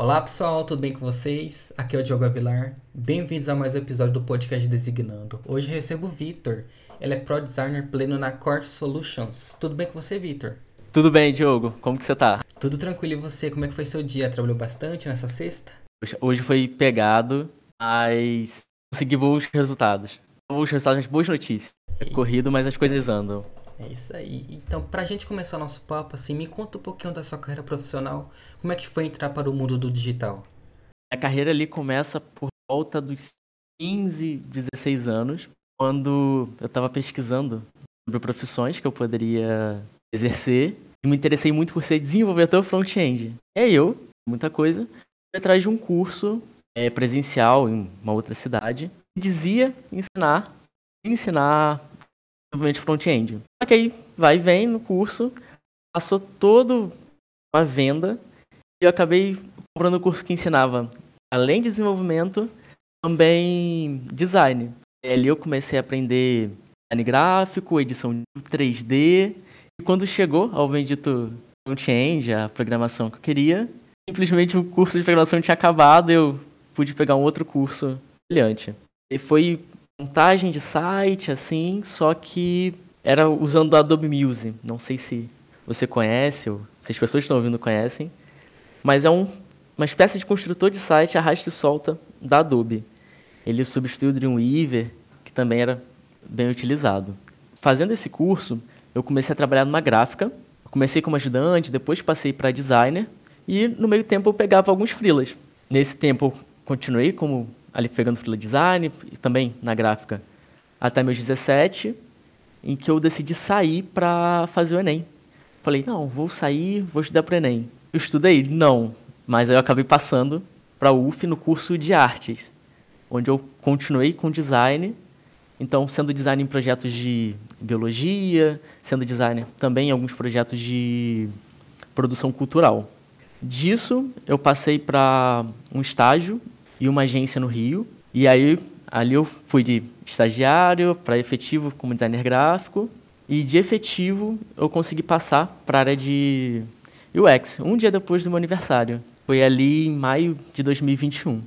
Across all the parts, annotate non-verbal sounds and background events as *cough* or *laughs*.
Olá pessoal, tudo bem com vocês? Aqui é o Diogo Avilar. Bem-vindos a mais um episódio do podcast Designando. Hoje eu recebo o Vitor. Ele é Pro Designer pleno na Core Solutions. Tudo bem com você, Vitor? Tudo bem, Diogo. Como que você tá? Tudo tranquilo e você? Como é que foi seu dia? Trabalhou bastante nessa sexta? Hoje foi pegado, mas consegui bons resultados. Bons resultados, boas notícias. É corrido, mas as coisas andam. É isso aí. Então, pra gente começar nosso papo, assim, me conta um pouquinho da sua carreira profissional. Como é que foi entrar para o mundo do digital? A carreira ali começa por volta dos 15, 16 anos, quando eu estava pesquisando sobre profissões que eu poderia exercer e me interessei muito por ser desenvolvedor front-end. É eu, muita coisa, fui atrás de um curso é, presencial em uma outra cidade que dizia ensinar, ensinar desenvolvimento front-end. Aí vai e vem no curso, passou todo a venda e eu acabei comprando o curso que ensinava, além de desenvolvimento, também design. E ali eu comecei a aprender design gráfico, edição de 3D, e quando chegou ao bendito front-end, a programação que eu queria, simplesmente o curso de programação tinha acabado, eu pude pegar um outro curso brilhante. E foi montagem de site, assim, só que era usando o Adobe Music. Não sei se você conhece, ou se as pessoas que estão ouvindo conhecem, mas é um, uma espécie de construtor de site arrasta e solta da Adobe. Ele substituiu o Dreamweaver, que também era bem utilizado. Fazendo esse curso, eu comecei a trabalhar numa gráfica. comecei como ajudante, depois passei para designer, e no meio tempo eu pegava alguns freelas. Nesse tempo eu continuei como ali pegando freela design e também na gráfica até meus 17, em que eu decidi sair para fazer o ENEM. Falei, não, vou sair, vou estudar para o ENEM. Eu estudei? Não, mas aí eu acabei passando para o UF no curso de artes, onde eu continuei com design, então sendo design em projetos de biologia, sendo designer também em alguns projetos de produção cultural. Disso, eu passei para um estágio e uma agência no Rio. E aí, ali eu fui de estagiário para efetivo como designer gráfico. E de efetivo, eu consegui passar para a área de UX, um dia depois do meu aniversário. Foi ali em maio de 2021.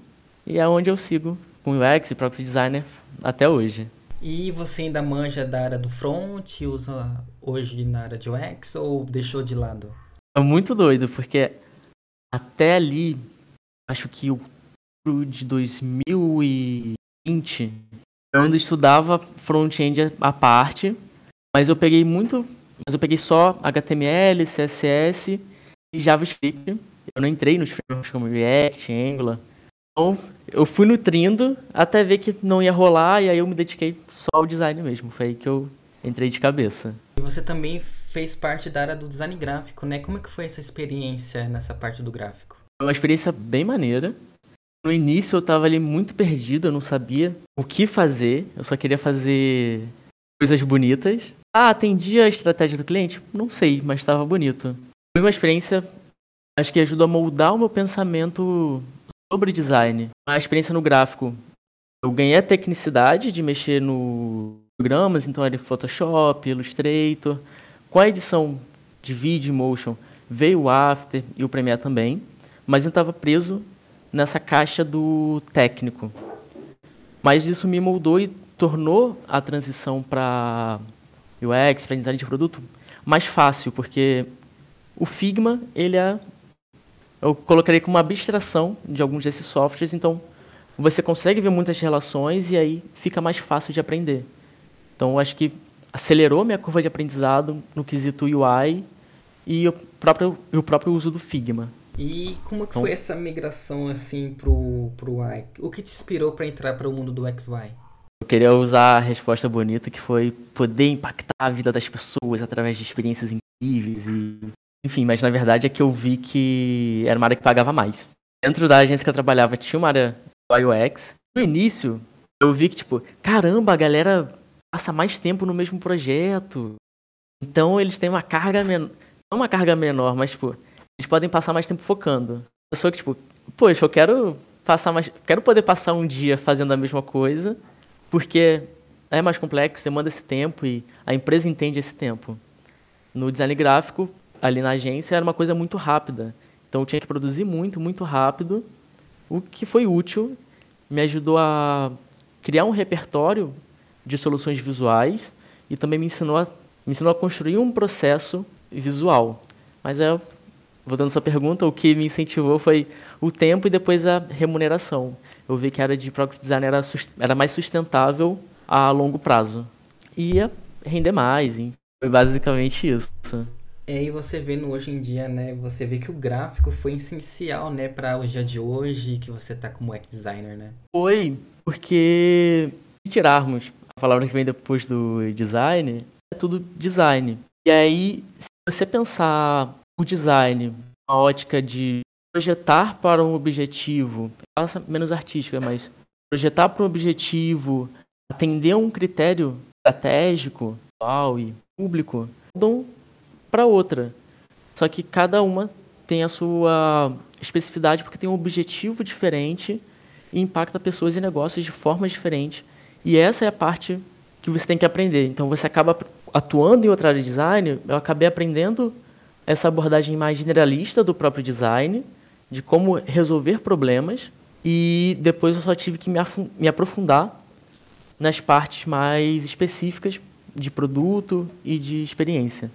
E é onde eu sigo com UX e Proxy Designer até hoje. E você ainda manja da área do front, usa hoje na área de UX ou deixou de lado? É muito doido, porque até ali, acho que o de 2020, eu ainda estudava front-end à parte, mas eu peguei muito, mas eu peguei só HTML, CSS e JavaScript. Eu não entrei nos frameworks como React, Angular. Então, eu fui nutrindo até ver que não ia rolar e aí eu me dediquei só ao design mesmo. Foi aí que eu entrei de cabeça. E você também fez parte da área do design gráfico, né? Como é que foi essa experiência nessa parte do gráfico? Foi uma experiência bem maneira. No início eu tava ali muito perdido, eu não sabia o que fazer, eu só queria fazer coisas bonitas. Ah, atendia a estratégia do cliente? Não sei, mas estava bonito. Foi uma experiência, acho que ajudou a moldar o meu pensamento sobre design. A experiência no gráfico, eu ganhei a tecnicidade de mexer no programas, então era Photoshop, Illustrator. Com a edição de vídeo motion, veio o After e o Premiere também, mas eu estava preso nessa caixa do técnico. Mas isso me moldou e tornou a transição para UX, para design de produto, mais fácil, porque o Figma, ele é eu colocaria como uma abstração de alguns desses softwares, então você consegue ver muitas relações e aí fica mais fácil de aprender. Então, eu acho que acelerou minha curva de aprendizado no quesito UI e o próprio, o próprio uso do Figma. E como que então, foi essa migração assim pro, pro Y? O que te inspirou para entrar para o mundo do XY? Eu queria usar a resposta bonita que foi poder impactar a vida das pessoas através de experiências incríveis e enfim, mas na verdade é que eu vi que era uma área que pagava mais. Dentro da agência que eu trabalhava tinha uma área UX. No início, eu vi que tipo, caramba, a galera passa mais tempo no mesmo projeto. Então eles têm uma carga menor, não uma carga menor, mas tipo, podem passar mais tempo focando. Eu sou que, tipo, poxa, eu quero passar mais. Quero poder passar um dia fazendo a mesma coisa, porque é mais complexo, demanda esse tempo e a empresa entende esse tempo. No design gráfico, ali na agência, era uma coisa muito rápida. Então eu tinha que produzir muito, muito rápido, o que foi útil, me ajudou a criar um repertório de soluções visuais e também me ensinou a, me ensinou a construir um processo visual. Mas é, voltando à sua pergunta, o que me incentivou foi o tempo e depois a remuneração. Eu vi que a área de product design era, era mais sustentável a longo prazo. E ia render mais, hein? foi basicamente isso. É, e você vê no hoje em dia, né? Você vê que o gráfico foi essencial, né, para o dia de hoje, que você tá como web designer, né? Foi, porque se tirarmos a palavra que vem depois do design, é tudo design. E aí, se você pensar o design, a ótica de projetar para um objetivo, menos artística, mas projetar para um objetivo, atender a um critério estratégico, e público, mudam para outra. Só que cada uma tem a sua especificidade porque tem um objetivo diferente e impacta pessoas e negócios de formas diferentes. E essa é a parte que você tem que aprender. Então você acaba atuando em outra área de design, eu acabei aprendendo essa abordagem mais generalista do próprio design, de como resolver problemas, e depois eu só tive que me, me aprofundar nas partes mais específicas de produto e de experiência.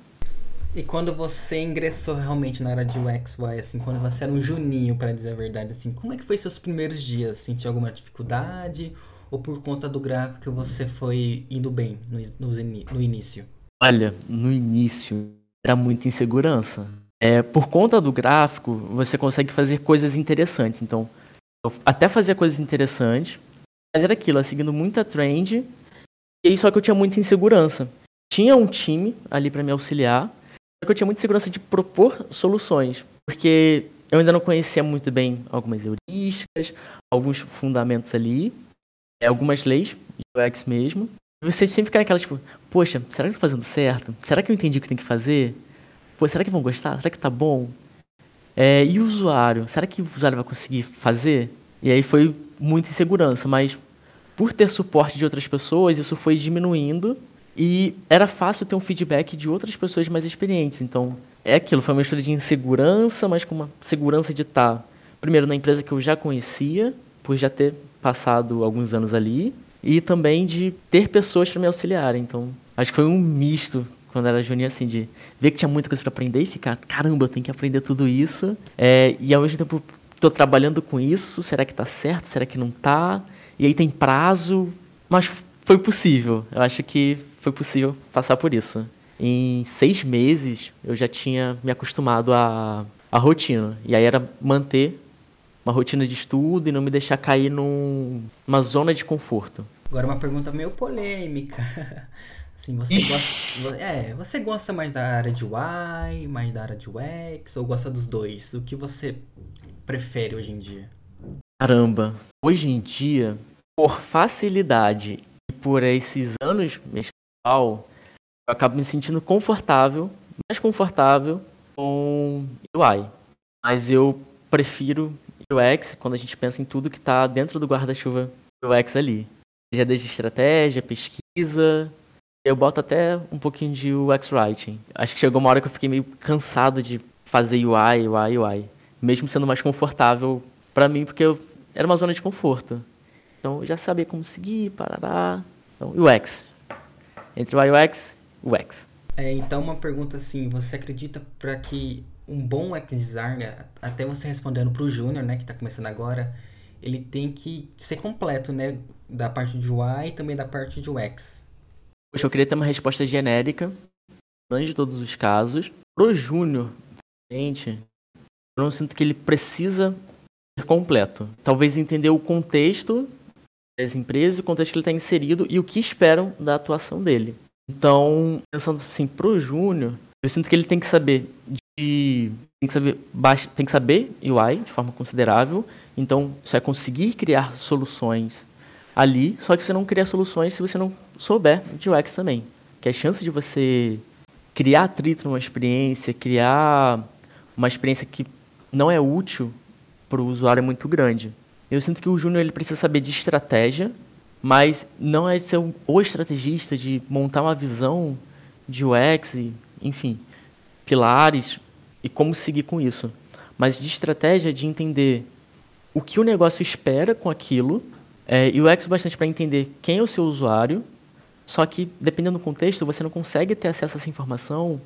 E quando você ingressou realmente na área de UX, UI, assim, quando você era um juninho, para dizer a verdade, assim, como é que foi seus primeiros dias? Sentiu alguma dificuldade? Ou por conta do gráfico você foi indo bem no, no, no início? Olha, no início era muita insegurança. É, por conta do gráfico, você consegue fazer coisas interessantes. Então, até fazer coisas interessantes, mas era aquilo, seguindo muita trend e aí, só que eu tinha muita insegurança. Tinha um time ali para me auxiliar, só que eu tinha muita insegurança de propor soluções, porque eu ainda não conhecia muito bem algumas heurísticas, alguns fundamentos ali, é, algumas leis UX mesmo. Você sempre fica naquela, tipo, poxa, será que eu tô fazendo certo? Será que eu entendi o que tem que fazer? Pô, será que vão gostar? Será que tá bom? É, e o usuário? Será que o usuário vai conseguir fazer? E aí foi muita insegurança, mas por ter suporte de outras pessoas, isso foi diminuindo e era fácil ter um feedback de outras pessoas mais experientes. Então, é aquilo, foi uma mistura de insegurança, mas com uma segurança de estar, primeiro, na empresa que eu já conhecia, por já ter passado alguns anos ali, e também de ter pessoas para me auxiliarem. Então, acho que foi um misto quando era juninho, assim, de ver que tinha muita coisa para aprender e ficar, caramba, eu tenho que aprender tudo isso. É, e ao mesmo tempo, estou trabalhando com isso, será que está certo? Será que não está? e aí tem prazo, mas foi possível. Eu acho que foi possível passar por isso. Em seis meses eu já tinha me acostumado à, à rotina. E aí era manter uma rotina de estudo e não me deixar cair num, numa zona de conforto. Agora uma pergunta meio polêmica. *laughs* Assim, você gosta, é, você gosta mais da área de UI, mais da área de UX ou gosta dos dois? O que você prefere hoje em dia? Caramba, hoje em dia, por facilidade e por esses anos mescal, eu acabo me sentindo confortável, mais confortável com UI. Mas eu prefiro UX quando a gente pensa em tudo que está dentro do guarda-chuva UX ali. Seja desde estratégia, pesquisa, eu boto até um pouquinho de UX Writing. Acho que chegou uma hora que eu fiquei meio cansado de fazer UI, UI, UI. Mesmo sendo mais confortável para mim, porque eu, era uma zona de conforto. Então, eu já sabia como seguir, parará. Então, UX. Entre o UX UX. É, então, uma pergunta assim, você acredita para que um bom UX designer, até você respondendo para o Júnior, né, que está começando agora, ele tem que ser completo, né, da parte de UI e também da parte de UX? Poxa, eu queria ter uma resposta genérica, de todos os casos. Pro Júnior, gente, eu não sinto que ele precisa completo. Talvez entender o contexto das empresas, o contexto que ele está inserido e o que esperam da atuação dele. Então, pensando assim, pro Júnior, eu sinto que ele tem que saber de tem que saber tem que saber UI de forma considerável. Então, você vai conseguir criar soluções ali, só que você não cria soluções se você não souber de UX também. Que a chance de você criar atrito numa experiência, criar uma experiência que não é útil para o usuário é muito grande. Eu sinto que o júnior ele precisa saber de estratégia, mas não é de ser o estrategista, de montar uma visão de UX, enfim, pilares e como seguir com isso. mas de estratégia de entender o que o negócio espera com aquilo, é, UX bastante para entender quem é o seu usuário, só que, dependendo do contexto, você não consegue ter acesso a essa informação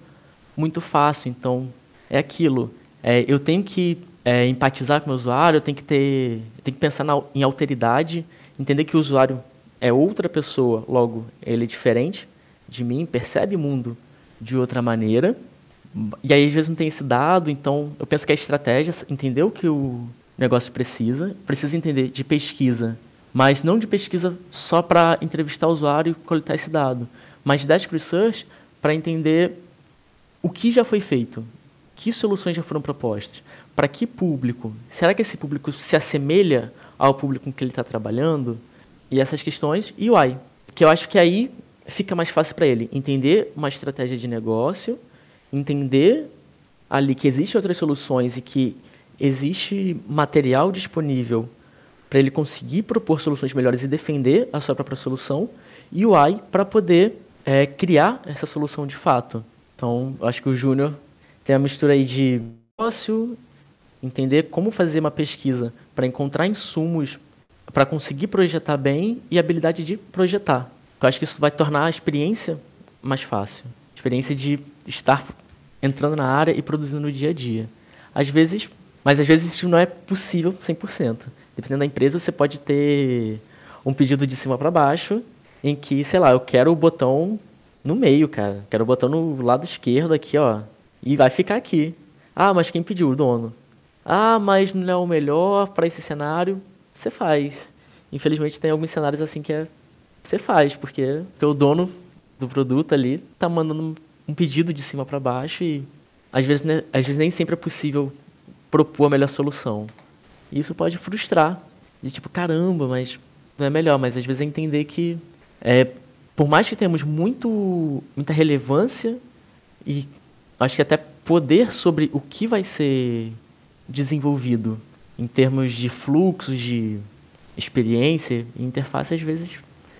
muito fácil. Então, é aquilo. É, eu tenho que é, empatizar com o meu usuário, eu tenho que, ter, tenho que pensar na, em alteridade, entender que o usuário é outra pessoa, logo, ele é diferente de mim, percebe o mundo de outra maneira. E aí, às vezes, não tem esse dado, então eu penso que a estratégia, entender o que o negócio precisa, precisa entender de pesquisa, mas não de pesquisa só para entrevistar o usuário e coletar esse dado, mas de desk research para entender o que já foi feito, que soluções já foram propostas, para que público, será que esse público se assemelha ao público com que ele está trabalhando, e essas questões, e o AI, que eu acho que aí fica mais fácil para ele entender uma estratégia de negócio, entender ali que existem outras soluções e que existe material disponível para ele conseguir propor soluções melhores e defender a sua própria solução, e o AI para poder é, criar essa solução de fato. Então, acho que o Júnior tem a mistura aí de negócio, entender como fazer uma pesquisa para encontrar insumos para conseguir projetar bem e habilidade de projetar. Eu acho que isso vai tornar a experiência mais fácil. Experiência de estar entrando na área e produzindo no dia a dia. Às vezes, mas às vezes isso não é possível 100%. Dependendo da empresa, você pode ter um pedido de cima para baixo, em que, sei lá, eu quero o botão no meio, cara. Quero o botão no lado esquerdo aqui, ó. E vai ficar aqui. Ah, mas quem pediu? O dono. Ah, mas não é o melhor para esse cenário. Você faz. Infelizmente tem alguns cenários assim que é você faz, porque, porque o dono do produto ali tá mandando um pedido de cima para baixo e às vezes, né, às vezes nem sempre é possível propor a melhor solução. E isso pode frustrar, de tipo, caramba, mas não é melhor, mas às vezes é entender que, é, por mais que tenhamos muito, muita relevância e acho que até poder sobre o que vai ser desenvolvido em termos de fluxos, de experiência e interface, às vezes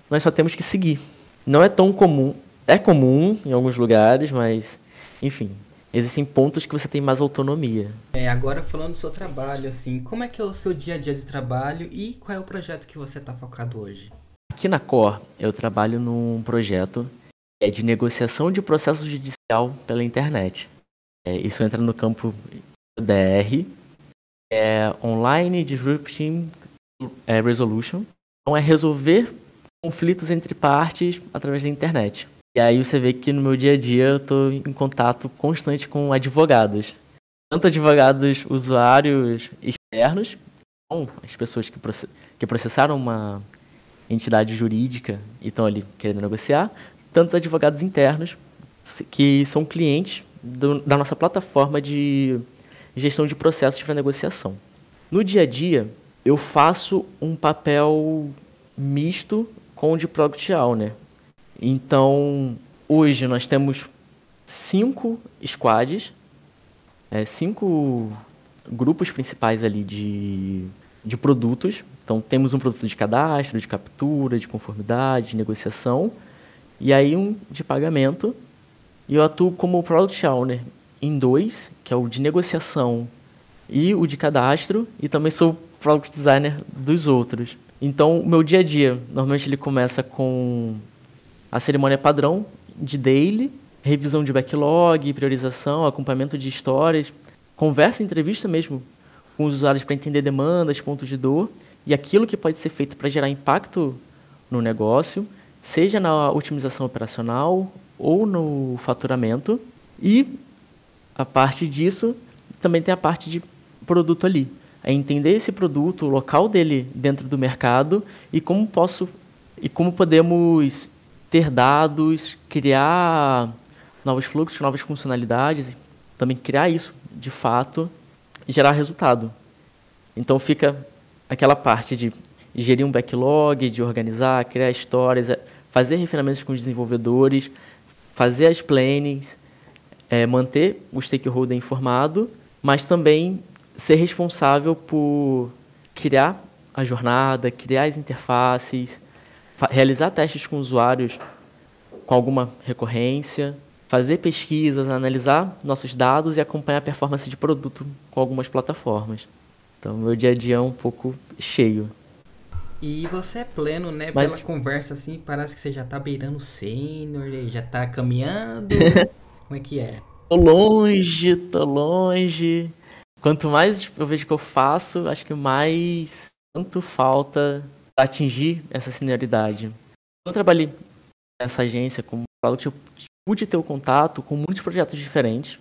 nós só temos que seguir. Não é tão comum, é comum em alguns lugares, mas, enfim, existem pontos que você tem mais autonomia. É, agora falando do seu trabalho, assim, como é que é o seu dia a dia de trabalho e qual é o projeto que você está focado hoje? Aqui na Cor, eu trabalho num projeto é de negociação de processo judicial pela internet. É, isso entra no campo DR, é Online Disrupting é, Resolution. Então é resolver conflitos entre partes através da internet. E aí você vê que no meu dia a dia eu estou em contato constante com advogados. Tanto advogados usuários externos, então as pessoas que, processaram uma entidade jurídica e estão ali querendo negociar, tantos advogados internos que são clientes do, da nossa plataforma de gestão de processos para negociação. No dia a dia, eu faço um papel misto com o de Product Owner. Então, hoje nós temos cinco squads, é, cinco grupos principais ali de, de produtos. Então, temos um produto de cadastro, de captura, de conformidade, de negociação, e aí um de pagamento. E eu atuo como Product Owner em dois, que é o de negociação e o de cadastro, e também sou Product Designer dos outros. Então, o meu dia a dia, normalmente ele começa com a cerimônia padrão de daily, revisão de backlog, priorização, acompanhamento de histórias, conversa, entrevista mesmo com os usuários para entender demandas, pontos de dor e aquilo que pode ser feito para gerar impacto no negócio, seja na otimização operacional ou no faturamento. E a parte disso também tem a parte de produto ali. É entender esse produto, o local dele dentro do mercado e como posso e como podemos ter dados, criar novos fluxos, novas funcionalidades, também criar isso de fato e gerar resultado. Então fica aquela parte de gerir um backlog, de organizar, criar histórias, é, fazer refinamentos com os desenvolvedores, fazer as plannings, é, manter o stakeholder informado, mas também ser responsável por criar a jornada, criar as interfaces, realizar testes com usuários com alguma recorrência, fazer pesquisas, analisar nossos dados e acompanhar a performance de produto com algumas plataformas. Então, meu dia a dia é um pouco cheio. E você é pleno, né? Mas... Pela conversa assim, parece que você já tá beirando o sênior, já tá caminhando. *laughs* Como é que é? Tô longe, tô longe. Quanto mais eu vejo que eu faço, acho que mais tanto falta atingir essa senioridade. Eu trabalhei nessa agência como eu pude ter o contato com muitos projetos diferentes,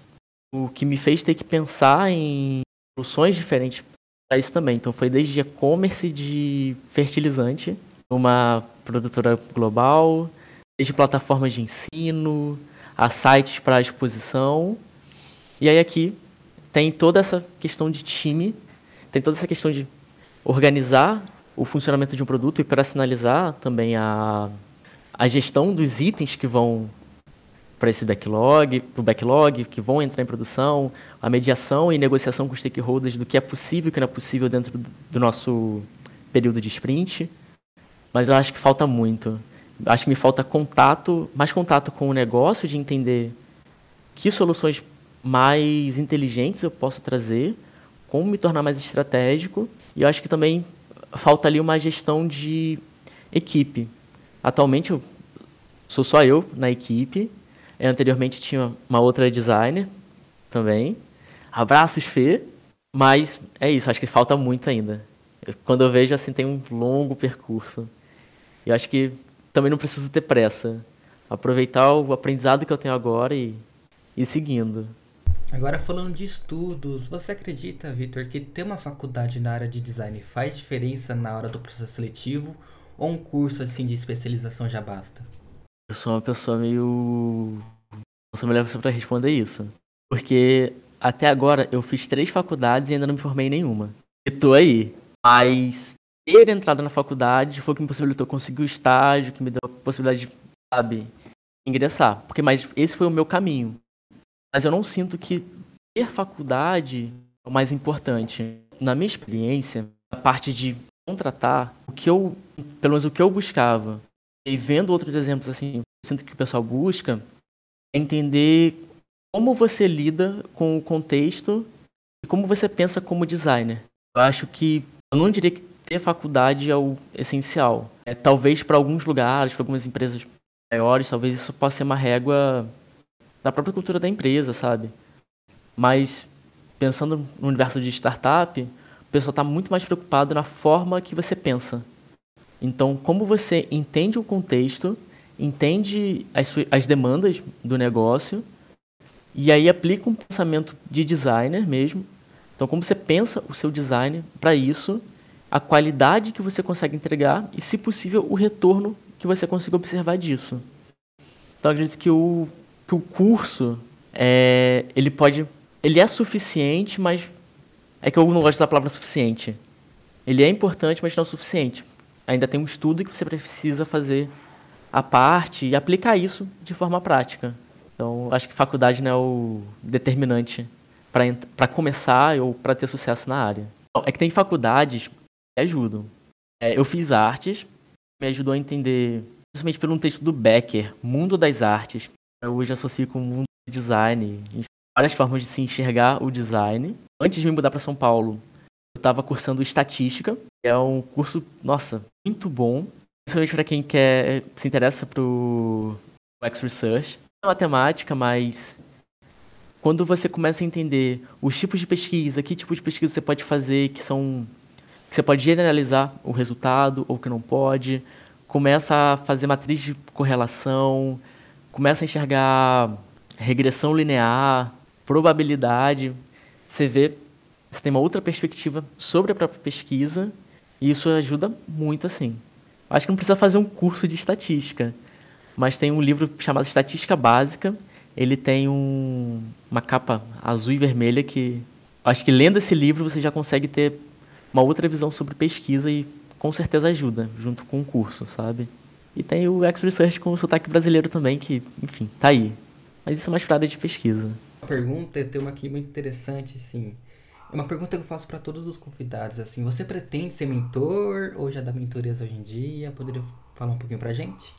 o que me fez ter que pensar em soluções diferentes para isso também. Então foi desde e-commerce de fertilizante, uma produtora global, desde plataformas de ensino, a sites para exposição. E aí aqui tem toda essa questão de time, tem toda essa questão de organizar o funcionamento de um produto e personalizar também a, a gestão dos itens que vão para esse backlog, para o backlog, que vão entrar em produção, a mediação e negociação com os stakeholders do que é possível e o que não é possível dentro do nosso período de sprint. Mas eu acho que falta muito. Acho que me falta contato, mais contato com o negócio, de entender que soluções mais inteligentes eu posso trazer, como me tornar mais estratégico. E eu acho que também falta ali uma gestão de equipe. Atualmente eu sou só eu na equipe. Anteriormente tinha uma outra designer também. Abraços, Fê. Mas é isso, acho que falta muito ainda. Quando eu vejo, assim, tem um longo percurso. E acho que também não preciso ter pressa. Aproveitar o aprendizado que eu tenho agora e ir seguindo. Agora falando de estudos, você acredita, Vitor, que ter uma faculdade na área de design faz diferença na hora do processo seletivo ou um curso assim de especialização já basta? Eu sou uma pessoa meio não sou a melhor pessoa para responder isso, porque até agora eu fiz três faculdades e ainda não me formei em nenhuma. E tô aí. Mas ter entrado na faculdade foi o que me possibilitou conseguir o estágio, que me deu a possibilidade de, sabe, ingressar. Porque mas esse foi o meu caminho. Mas eu não sinto que ter faculdade é o mais importante. Na minha experiência, a parte de contratar, o que eu, pelo menos o que eu buscava, e vendo outros exemplos assim, eu sinto que o pessoal busca é entender como você lida com o contexto e como você pensa como designer. Eu acho que eu não diria que ter faculdade é o essencial. É, talvez para alguns lugares, para algumas empresas maiores, talvez isso possa ser uma régua da própria cultura da empresa, sabe? Mas pensando no universo de startup, o pessoal está muito mais preocupado na forma que você pensa. Então, como você entende o contexto, entende as, as demandas do negócio e aí aplica um pensamento de designer mesmo. Então, como você pensa o seu design para isso, a qualidade que você consegue entregar e, se possível, o retorno que você consiga observar disso. Então, acredito que o que o curso é, ele pode ele é suficiente, mas é que eu não gosto da palavra suficiente. Ele é importante, mas não é suficiente. Ainda tem um estudo que você precisa fazer a parte e aplicar isso de forma prática. Então, acho que faculdade não é o determinante para começar ou para ter sucesso na área. É que tem faculdades que ajudam. É, eu fiz artes, me ajudou a entender, principalmente pelo texto do Becker, Mundo das Artes, eu hoje associo com o mundo do design, várias formas de se enxergar o design. Antes de me mudar para São Paulo, eu estava cursando estatística, que é um curso, nossa, muito bom, principalmente para quem quer se interessa pro X Research. É matemática, mas quando você começa a entender os tipos de pesquisa, que tipo de pesquisa você pode fazer, que são que você pode generalizar o resultado ou que não pode, começa a fazer matriz de correlação, começa a enxergar regressão linear, probabilidade, você vê, você tem uma outra perspectiva sobre a própria pesquisa e isso ajuda muito assim. Acho que não precisa fazer um curso de estatística, mas tem um livro chamado Estatística Básica. Ele tem um, uma capa azul e vermelha que acho que lendo esse livro você já consegue ter uma outra visão sobre pesquisa e com certeza ajuda junto com o curso, sabe? E tem o X-Research com o sotaque brasileiro também, que, enfim, tá aí. Mas isso é pra área de pesquisa. Uma pergunta, eu tenho uma aqui muito interessante, assim. É uma pergunta que eu faço para todos os convidados, assim. Você pretende ser mentor ou já dá mentorias hoje em dia? Poderia falar um pouquinho pra gente?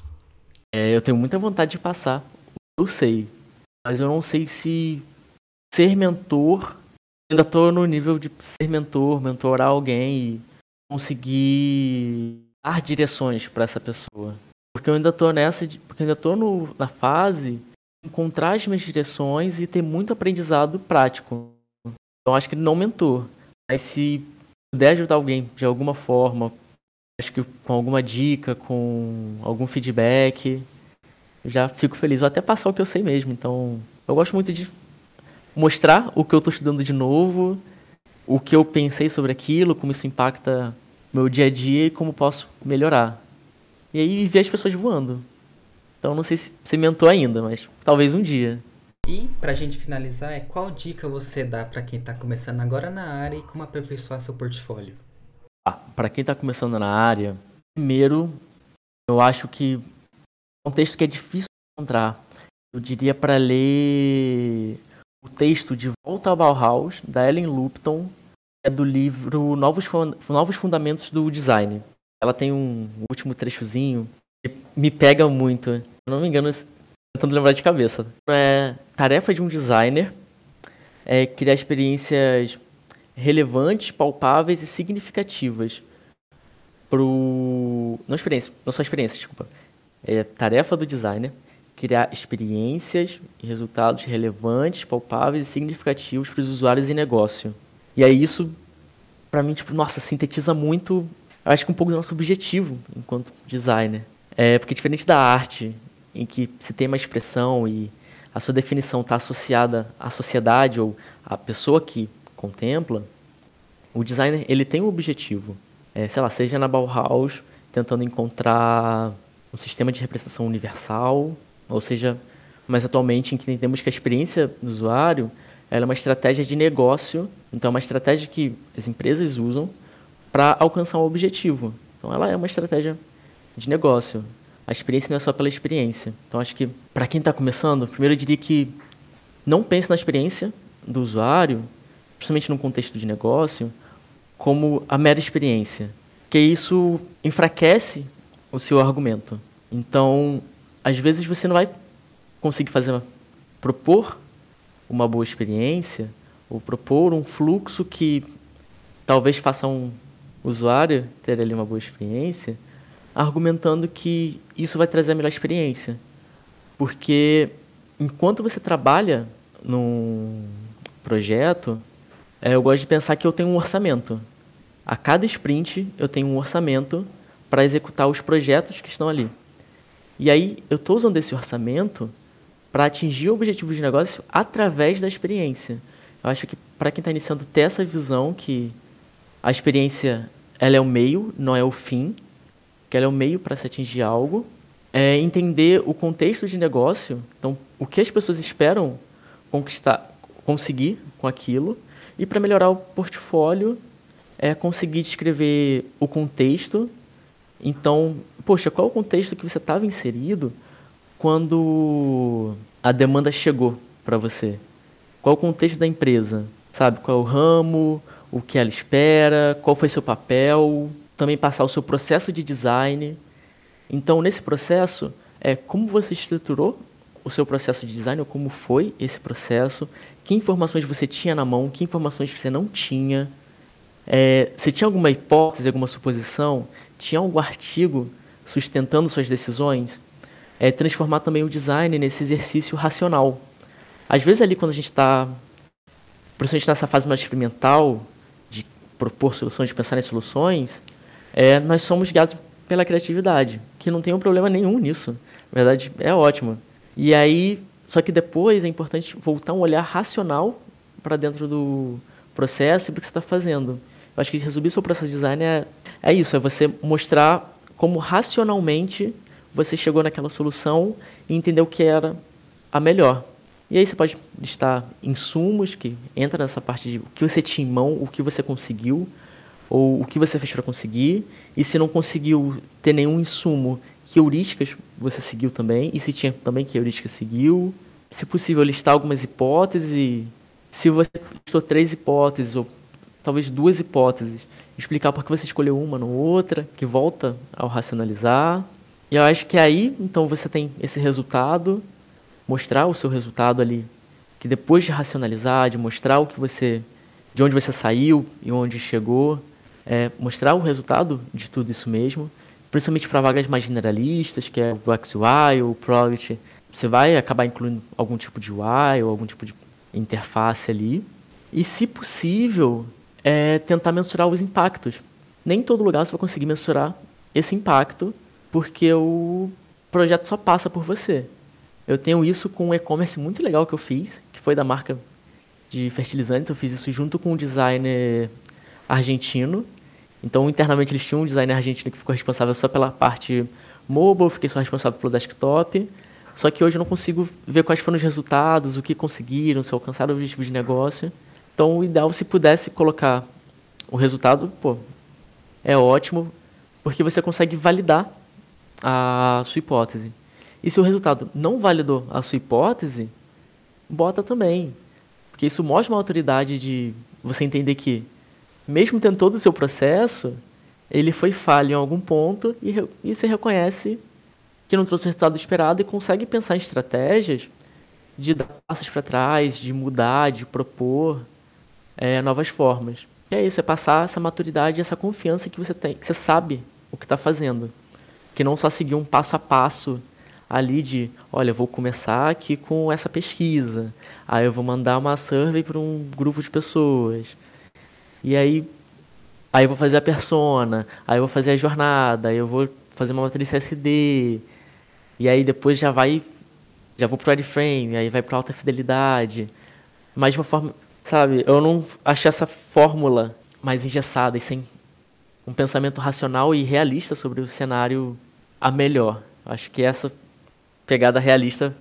É, eu tenho muita vontade de passar. Eu sei. mas eu não sei se ser mentor, ainda estou no nível de ser mentor, mentorar alguém e conseguir dar direções para essa pessoa. Porque eu ainda estou nessa, porque eu ainda estou na fase de encontrar as minhas direções e ter muito aprendizado prático. Então acho que não mentor, mas se puder ajudar alguém de alguma forma, acho que com alguma dica, com algum feedback, já fico feliz. Vou até passar o que eu sei mesmo. Então, eu gosto muito de mostrar o que eu estou estudando de novo, o que eu pensei sobre aquilo, como isso impacta meu dia a dia e como posso melhorar. E aí ver as pessoas voando. Então não sei se você mentou ainda, mas talvez um dia. E pra gente finalizar, é qual dica você dá para quem está começando agora na área e como aperfeiçoar seu portfólio? Ah, para quem está começando na área, primeiro, eu acho que é um texto que é difícil de encontrar. Eu diria para ler o texto de Volta ao Bauhaus, da Ellen Lupton, é do livro Novos, Novos Fundamentos do Design. Ela tem um último trechozinho que me pega muito. Se não me engano, tentando lembrar de cabeça. É tarefa de um designer é criar experiências relevantes, palpáveis e significativas pro não experiência, não só experiência, desculpa. É tarefa do designer criar experiências e resultados relevantes, palpáveis e significativos para os usuários e negócio. E aí isso para mim tipo, nossa, sintetiza muito, acho que um pouco do nosso objetivo enquanto designer. É porque diferente da arte, em que se tem uma expressão e a sua definição está associada à sociedade ou à pessoa que contempla, o designer ele tem um objetivo. É, sei lá, seja na Bauhaus, tentando encontrar um sistema de representação universal, ou seja, mais atualmente em que entendemos que a experiência do usuário é uma estratégia de negócio, então é uma estratégia que as empresas usam para alcançar um objetivo. Então ela é uma estratégia de negócio. A experiência não é só pela experiência. Então acho que para quem está começando, primeiro eu diria que não pense na experiência do usuário, principalmente num contexto de negócio, como a mera experiência, porque isso enfraquece o seu argumento. Então, às vezes você não vai conseguir fazer propor uma boa experiência ou propor um fluxo que talvez faça um usuário ter ali uma boa experiência, argumentando que isso vai trazer a melhor experiência. Porque enquanto você trabalha num projeto, é, eu gosto de pensar que eu tenho um orçamento. A cada sprint eu tenho um orçamento para executar os projetos que estão ali. E aí eu estou usando esse orçamento para atingir o objetivo de negócio através da experiência. Eu acho que para quem está iniciando ter essa visão que a experiência ela é o meio, não é o fim, que ela é o meio para se atingir algo, é entender o contexto de negócio, então o que as pessoas esperam conquistar, conseguir com aquilo, e para melhorar o portfólio é conseguir descrever o contexto. Então, poxa, qual é o contexto que você estava inserido quando a demanda chegou para você? Qual o contexto da empresa? Sabe, qual é o ramo, o que ela espera, qual foi seu papel, também passar o seu processo de design. Então, nesse processo, é como você estruturou o seu processo de design, ou como foi esse processo, que informações você tinha na mão, que informações você não tinha. É, você tinha alguma hipótese, alguma suposição? Tinha algum artigo sustentando suas decisões? É, transformar também o design nesse exercício racional. Às vezes ali quando a gente está, principalmente nessa fase mais experimental, de propor soluções, de pensar em soluções, é, nós somos guiados pela criatividade, que não tem um problema nenhum nisso. Na verdade, é ótimo. E aí, só que depois é importante voltar um olhar racional para dentro do processo e para o que você está fazendo. Eu acho que resumir seu processo de design é, é isso, é você mostrar como racionalmente você chegou naquela solução e entender o que era a melhor. E aí você pode listar insumos que entra nessa parte de o que você tinha em mão, o que você conseguiu, ou o que você fez para conseguir. E se não conseguiu ter nenhum insumo, que heurísticas você seguiu também, e se tinha também que heurística seguiu. Se possível, listar algumas hipóteses. Se você listou três hipóteses, ou talvez duas hipóteses, explicar por que você escolheu uma ou outra, que volta ao racionalizar. E eu acho que aí, então, você tem esse resultado, mostrar o seu resultado ali, que depois de racionalizar, de mostrar o que você, de onde você saiu e onde chegou, é, mostrar o resultado de tudo isso mesmo, principalmente para vagas mais generalistas, que é o XUI ou o Product, você vai acabar incluindo algum tipo de UI ou algum tipo de interface ali. E, se possível, é tentar mensurar os impactos. Nem em todo lugar você vai conseguir mensurar esse impacto, porque o projeto só passa por você. Eu tenho isso com um e-commerce muito legal que eu fiz, que foi da marca de fertilizantes. Eu fiz isso junto com um designer argentino. Então, internamente, eles tinham um designer argentino que ficou responsável só pela parte mobile, fiquei só responsável pelo desktop. Só que hoje eu não consigo ver quais foram os resultados, o que conseguiram, se alcançaram o objetivo de negócio. Então, o ideal, se pudesse colocar o resultado, pô, é ótimo, porque você consegue validar a sua hipótese. E se o resultado não validou a sua hipótese, bota também. Porque isso mostra uma autoridade de você entender que, mesmo tendo todo o seu processo, ele foi falho em algum ponto e, e você reconhece que não trouxe o resultado esperado e consegue pensar em estratégias de dar passos para trás, de mudar, de propor é, novas formas. E é isso, é passar essa maturidade, essa confiança que você tem, que você sabe o que está fazendo. Que não só seguir um passo a passo ali de, olha, vou começar aqui com essa pesquisa, aí eu vou mandar uma survey para um grupo de pessoas, e aí, aí eu vou fazer a persona, aí eu vou fazer a jornada, aí eu vou fazer uma matriz CSD, e aí depois já vai, já vou pro wireframe, aí vai para alta fidelidade. Mas de uma forma, sabe, eu não achei essa fórmula mais engessada e sem um pensamento racional e realista sobre o cenário a melhor. Acho que essa pegada realista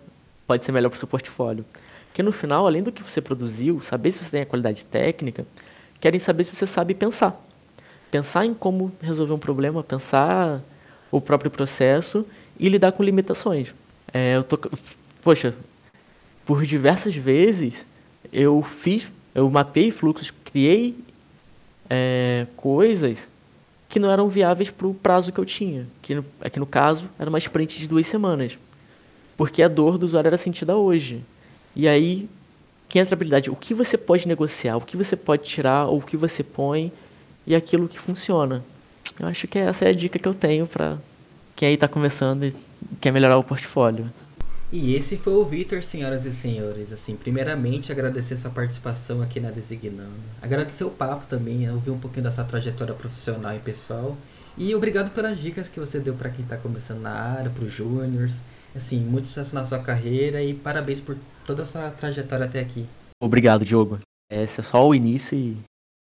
pode ser melhor para o seu portfólio. Porque no final, além do que você produziu, saber se você tem a qualidade técnica, querem saber se você sabe pensar. Pensar em como resolver um problema, pensar o próprio processo e lidar com limitações. É, eu tô, poxa, por diversas vezes eu fiz, eu mapei fluxos, criei é, coisas que não eram viáveis para o prazo que eu tinha. Que aqui no caso era uma sprint de duas semanas, porque a dor do usuário era sentida hoje. E aí que entra a habilidade, o que você pode negociar, o que você pode tirar, ou o que você põe e aquilo que funciona. Eu acho que essa é a dica que eu tenho para quem aí está começando e quer melhorar o portfólio. E esse foi o Vitor, senhoras e senhores. Assim, primeiramente agradecer sua participação aqui na Designando. Agradecer o papo também, ouvir um pouquinho da sua trajetória profissional e pessoal. E obrigado pelas dicas que você deu para quem está começando na área, para os júniors. Assim, muito sucesso na sua carreira e parabéns por toda essa trajetória até aqui. Obrigado, Diogo. Esse é só o início e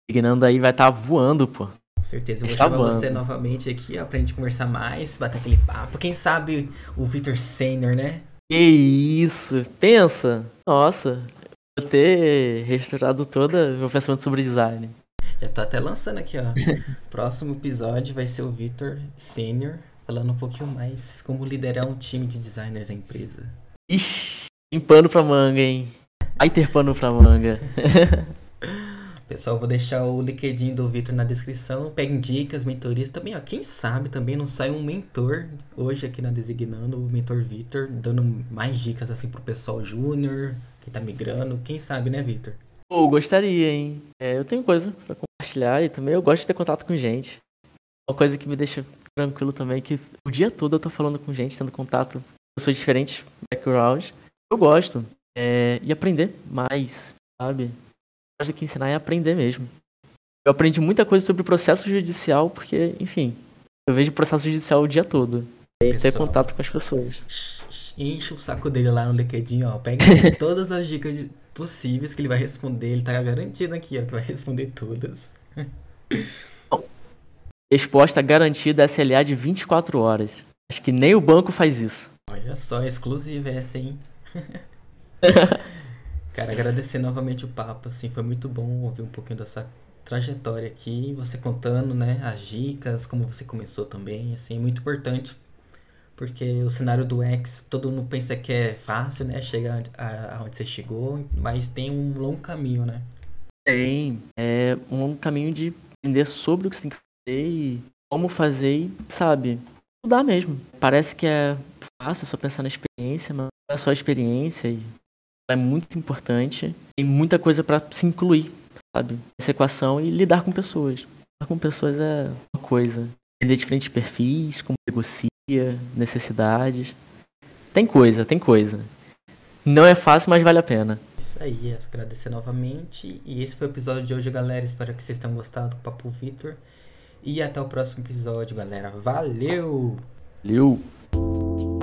Designando aí vai estar tá voando, pô. Com certeza. Eu vou chamar você novamente aqui ó, pra gente conversar mais, bater aquele papo. Quem sabe o Victor Senior, né? Que isso! Pensa! Nossa, vou ter registrado todo o meu pensamento sobre design. Já tá até lançando aqui, ó. *laughs* Próximo episódio vai ser o Victor Senior falando um pouquinho mais como liderar um time de designers da empresa. Ixi, tem pano pra manga, hein? Aí ter pano pra manga. *laughs* Pessoal, vou deixar o LinkedIn do Vitor na descrição. Peguem dicas, mentorias também. Ó, quem sabe também não sai um mentor hoje aqui na Designando, o mentor Vitor, dando mais dicas assim pro pessoal júnior, que tá migrando. Quem sabe, né, Vitor? Pô, gostaria, hein? É, eu tenho coisa para compartilhar e também eu gosto de ter contato com gente. Uma coisa que me deixa tranquilo também é que o dia todo eu tô falando com gente, tendo contato com pessoas diferentes, background. Eu gosto. É, e aprender mais, sabe? Acho que ensinar é aprender mesmo. Eu aprendi muita coisa sobre o processo judicial, porque, enfim, eu vejo o processo judicial o dia todo. E ter contato com as pessoas. Enche o saco dele lá no LinkedIn, ó. Pega todas as dicas possíveis que ele vai responder. Ele tá garantido aqui, ó, que vai responder todas. *laughs* Resposta garantida SLA de 24 horas. Acho que nem o banco faz isso. Olha só, exclusiva essa, hein? *laughs* Cara, agradecer novamente o papo, assim, foi muito bom ouvir um pouquinho dessa trajetória aqui, você contando, né, as dicas, como você começou também, assim, é muito importante, porque o cenário do X, todo mundo pensa que é fácil, né, chegar aonde você chegou, mas tem um longo caminho, né? Tem, é um longo caminho de aprender sobre o que você tem que fazer e como fazer e, sabe, mudar mesmo. Parece que é fácil só pensar na experiência, mas é só experiência e é muito importante. Tem muita coisa para se incluir, sabe? Essa equação e lidar com pessoas. Lidar com pessoas é uma coisa. Entender diferentes perfis, como negocia, necessidades. Tem coisa, tem coisa. Não é fácil, mas vale a pena. Isso aí, agradecer novamente. E esse foi o episódio de hoje, galera. Espero que vocês tenham gostado do Papo Vitor. E até o próximo episódio, galera. Valeu! Valeu!